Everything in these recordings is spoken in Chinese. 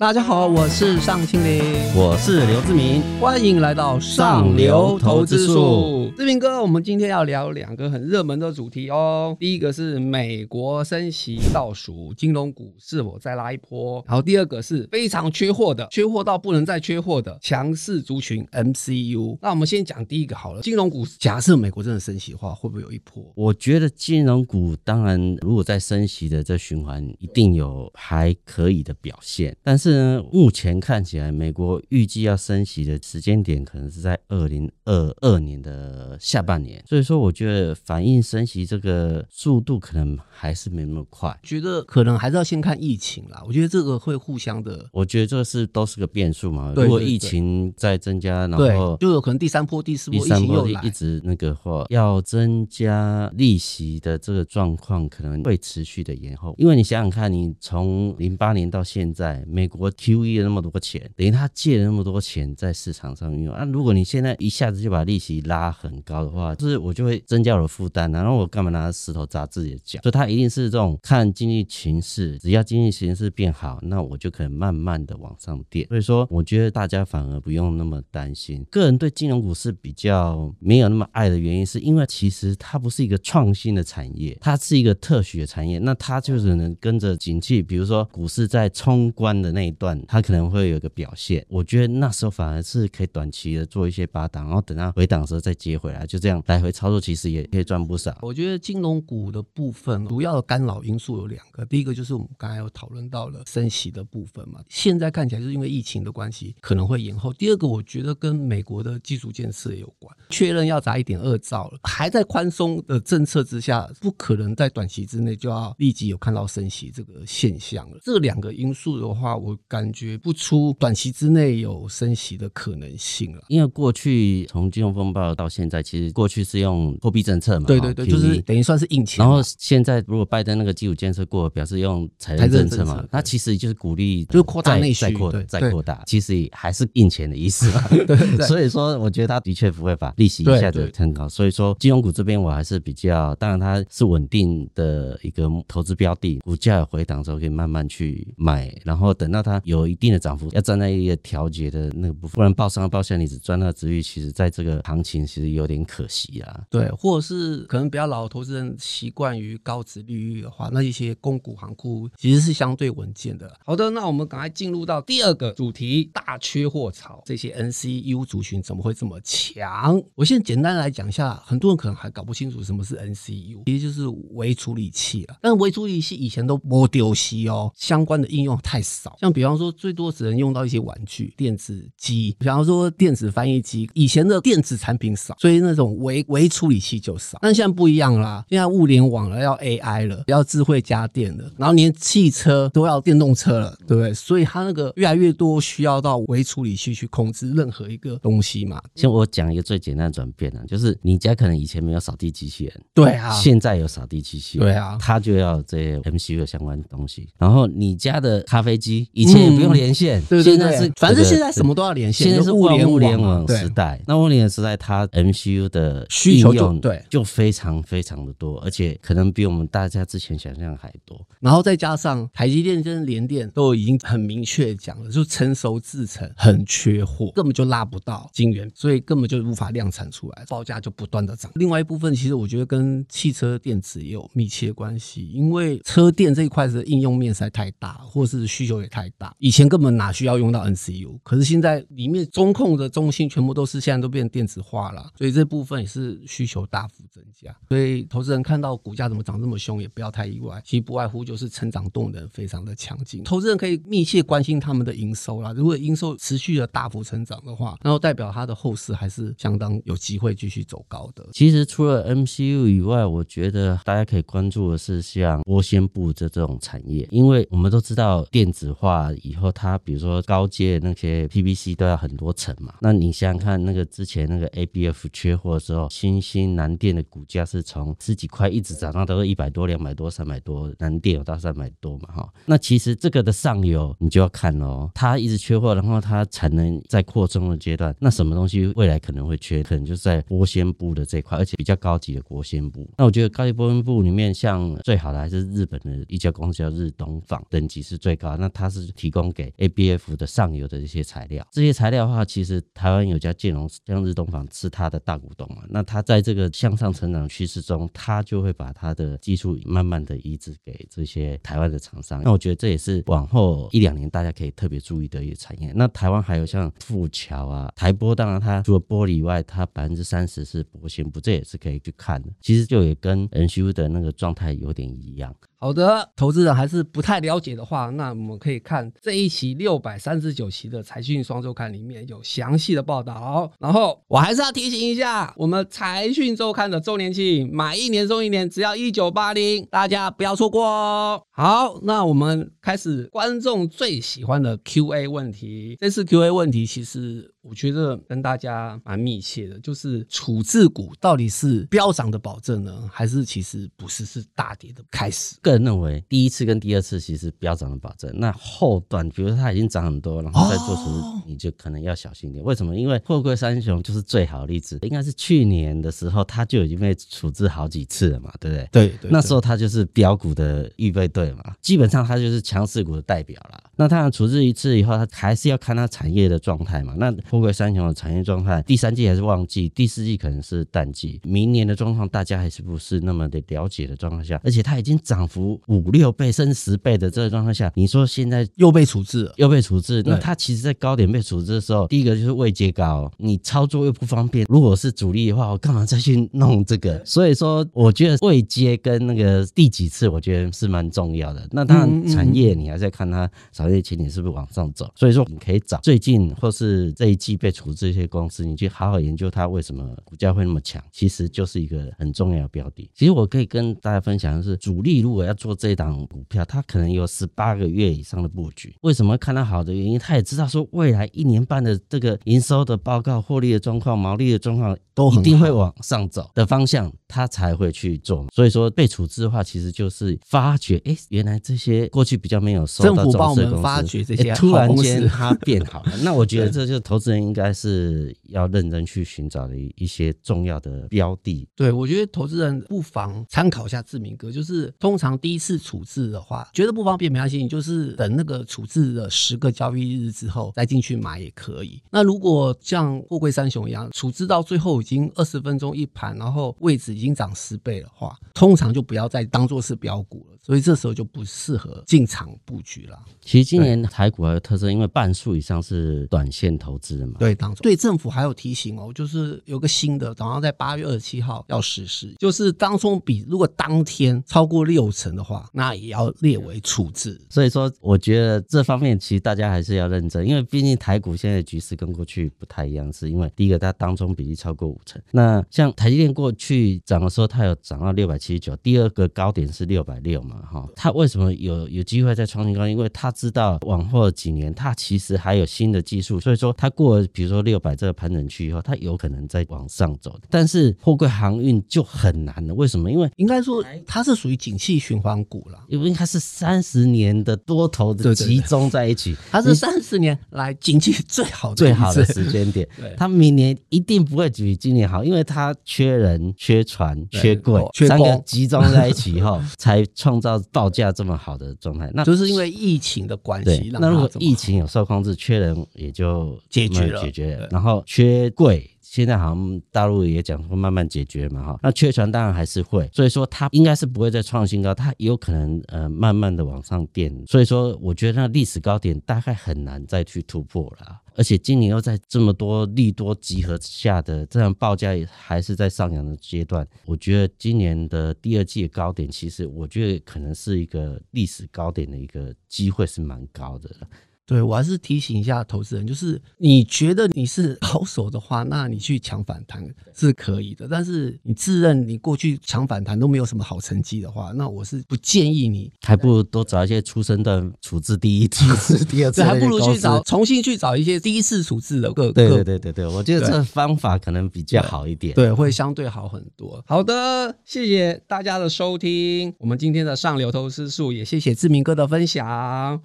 大家好，我是尚青林，我是刘志明，欢迎来到上流投资术。志明哥，我们今天要聊两个很热门的主题哦。第一个是美国升息倒数，金融股是否再拉一波？然后第二个是非常缺货的，缺货到不能再缺货的强势族群 MCU。那我们先讲第一个好了，金融股假设美国真的升息的话，会不会有一波？我觉得金融股当然，如果在升息的这循环，一定有还可以的表现，但是。目前看起来，美国预计要升息的时间点可能是在二零二二年的下半年，所以说我觉得反映升息这个速度可能还是没那么快，觉得可能还是要先看疫情啦。我觉得这个会互相的，我觉得这是都是个变数嘛。如果疫情再增加，然后就有可能第三波、第四波疫情又一直那个话，要增加利息的这个状况可能会持续的延后，因为你想想看，你从零八年到现在，美国。我 QE 了那么多钱，等于他借了那么多钱在市场上运用啊。如果你现在一下子就把利息拉很高的话，就是我就会增加我的负担，然后我干嘛拿石头砸自己的脚？所以他一定是这种看经济形势，只要经济形势变好，那我就可以慢慢的往上垫。所以说，我觉得大家反而不用那么担心。个人对金融股是比较没有那么爱的原因，是因为其实它不是一个创新的产业，它是一个特许的产业，那它就是能跟着景气，比如说股市在冲关的那一段，它可能会有一个表现，我觉得那时候反而是可以短期的做一些拔档，然后等它回档的时候再接回来，就这样来回操作，其实也可以赚不少。我觉得金融股的部分主要的干扰因素有两个，第一个就是我们刚才有讨论到了升息的部分嘛，现在看起来就是因为疫情的关系可能会延后。第二个我觉得跟美国的基础建设有关，确认要砸一点二兆了，还在宽松的政策之下，不可能在短期之内就要立即有看到升息这个现象了。这两个因素的话，我。感觉不出短期之内有升息的可能性了，因为过去从金融风暴到现在，其实过去是用货币政策嘛，对对对，就是等于算是印钱。然后现在如果拜登那个基础建设过，表示用财政政策嘛，那其实就是鼓励就是扩大内需，再扩再扩大，其实也还是印钱的意思 所以说我觉得他的确不会把利息一下子撑高。所以说金融股这边我还是比较，当然它是稳定的一个投资标的，股价有回档的时候可以慢慢去买，然后等到它。有一定的涨幅，要站在一个调节的那个部分，不然报上报下，你只赚那个殖利率，其实在这个行情其实有点可惜啊。对，或者是可能比较老的投资人习惯于高值利率的话，那一些公股行库其实是相对稳健的。好的，那我们赶快进入到第二个主题：大缺货潮，这些 N C U 族群怎么会这么强？我现在简单来讲一下，很多人可能还搞不清楚什么是 N C U，其实就是微处理器了。但是微处理器以前都没丢西哦，相关的应用太少，像比方。比方说，最多只能用到一些玩具、电子机，比方说电子翻译机。以前的电子产品少，所以那种微微处理器就少。但现在不一样啦，现在物联网了，要 AI 了，要智慧家电了，然后连汽车都要电动车了，对不对？所以它那个越来越多需要到微处理器去控制任何一个东西嘛。像我讲一个最简单的转变啊，就是你家可能以前没有扫地机器人，对啊，现在有扫地机器人，对啊，它就要这些 MCU 的相关东西。然后你家的咖啡机以前。也不用连线，对对对，反正现在什么都要连线，现在是物联物联网时代。那物联网时代，它 MCU 的需求就对，就非常非常的多，而且可能比我们大家之前想象还多。然后再加上台积电跟联电都已经很明确讲了，就成熟制程很缺货，根本就拉不到晶圆，所以根本就无法量产出来，报价就不断的涨。另外一部分，其实我觉得跟汽车电子也有密切关系，因为车电这一块的应用面实在太大，或是需求也太大。以前根本哪需要用到 N C U，可是现在里面中控的中心全部都是现在都变电子化了，所以这部分也是需求大幅增加。所以投资人看到股价怎么涨这么凶，也不要太意外，其实不外乎就是成长动能非常的强劲。投资人可以密切关心他们的营收啦，如果营收持续的大幅成长的话，那代表它的后市还是相当有机会继续走高的。其实除了 MCU 以外，我觉得大家可以关注的是像玻纤布这这种产业，因为我们都知道电子化。啊以后它比如说高阶那些 PVC 都要很多层嘛，那你想想看，那个之前那个 ABF 缺货的时候，新兴南电的股价是从十几块一直涨到都是一百多、两百多、三百多，南电有到三百多嘛哈。那其实这个的上游你就要看喽，它一直缺货，然后它产能在扩充的阶段，那什么东西未来可能会缺？可能就是在玻纤布的这块，而且比较高级的玻纤布。那我觉得高级玻纤布里面，像最好的还是日本的一家公司叫日东纺，等级是最高，那它是提供给 ABF 的上游的一些材料。这些材料的话，其实台湾有家建龙像日东房是它的大股东嘛，那他在这个向上成长趋势中，他就会把他的技术慢慢的移植给这些台湾的厂商。那我觉得这也是往后一两年大家可以特别注意的一个产业。那台湾还有像富桥啊、台玻，当然它除了玻璃以外，它百分之三十是玻纤布，这也是可以去看的。其实就也跟 NCU 的那个状态有点一样。好的，投资人还是不太了解的话，那我们可以看这一期六百三十九期的财讯双周刊里面有详细的报道。然后我还是要提醒一下，我们财讯周刊的周年庆，买一年送一年，只要一九八零，大家不要错过哦。好，那我们开始观众最喜欢的 Q&A 问题。这次 Q&A 问题其实。我觉得跟大家蛮密切的，就是处置股到底是飙涨的保证呢，还是其实不是，是大跌的开始？个人认为，第一次跟第二次其实飙涨的保证，那后段，比如说它已经涨很多，然后再做处置，你就可能要小心一点。为什么？因为货柜三雄就是最好的例子，应该是去年的时候，它就已经被处置好几次了嘛，对不对？对对，那时候它就是标股的预备队嘛，基本上它就是强势股的代表了。那它处置一次以后，它还是要看它产业的状态嘛。那富贵三雄的产业状态，第三季还是旺季，第四季可能是淡季，明年的状况大家还是不是那么的了解的状况下，而且它已经涨幅五六倍甚至十倍的这个状况下，你说现在又被处置了，又被处置，那它其实在高点被处置的时候，第一个就是位阶高，你操作又不方便。如果是主力的话，我干嘛再去弄这个？所以说，我觉得位阶跟那个第几次，我觉得是蛮重要的。那当然，产业你还是要看它产业前景是不是往上走。所以说，你可以找最近或是这一季被处。置一些公司，你去好好研究它为什么股价会那么强，其实就是一个很重要的标的。其实我可以跟大家分享的是，主力如果要做这档股票，他可能有十八个月以上的布局。为什么看到好的原因，他也知道说未来一年半的这个营收的报告、获利的状况、毛利的状况都一定会往上走的方向，他才会去做。所以说被处置的话，其实就是发觉，哎，原来这些过去比较没有受到重视的发掘这些，突然间它变好了。那我觉得这就是投资人应该。是要认真去寻找的一一些重要的标的。对，我觉得投资人不妨参考一下志明哥，就是通常第一次处置的话，觉得不方便没关系，你就是等那个处置的十个交易日之后再进去买也可以。那如果像货柜三雄一样，处置到最后已经二十分钟一盘，然后位置已经涨十倍的话，通常就不要再当做是标股了。所以这时候就不适合进场布局了。其实今年台股还有特色，因为半数以上是短线投资的嘛。对，当中对政府还有提醒哦，就是有个新的，早上在八月二十七号要实施，就是当中比如果当天超过六成的话，那也要列为处置。所以说，我觉得这方面其实大家还是要认真，因为毕竟台股现在的局势跟过去不太一样，是因为第一个它当中比例超过五成。那像台积电过去涨的时候，它有涨到六百七十九，第二个高点是六百六嘛。哈，它为什么有有机会再创新高？因为它知道往后几年它其实还有新的技术，所以说它过了比如说六百这个盘整区以后，它有可能再往上走。但是货柜航运就很难了，为什么？因为应该说它是属于景气循环股了，因为它是三十年的多头的集中在一起，它是三十年来景气最好的最好的时间点。它明年一定不会比今年好，因为它缺人、缺船、缺柜，三个集中在一起以后才创造。到报价这么好的状态，那就是因为疫情的关系。那如果疫情有受控制，缺人也就解决了，解决了。然后缺柜，现在好像大陆也讲说慢慢解决嘛，哈。那缺船当然还是会，所以说它应该是不会再创新高，它也有可能呃慢慢的往上垫。所以说，我觉得那历史高点大概很难再去突破了。而且今年又在这么多利多集合下的这样报价还是在上扬的阶段，我觉得今年的第二季的高点，其实我觉得可能是一个历史高点的一个机会是蛮高的了。对，我还是提醒一下投资人，就是你觉得你是好手的话，那你去抢反弹是可以的。但是你自认你过去抢反弹都没有什么好成绩的话，那我是不建议你，还不如多找一些出生的处置第一次、第二次，还不如去找重新去找一些第一次处置的个。对对对对对，我觉得这方法可能比较好一点，对，对，会相对好很多。好的，谢谢大家的收听，我们今天的上流投资术也谢谢志明哥的分享。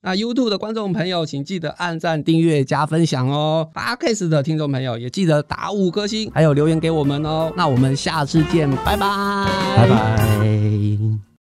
那 YouTube 的观众朋友。请记得按赞、订阅、加分享哦八 case 的听众朋友也记得打五颗星，还有留言给我们哦。那我们下次见，拜拜，拜拜。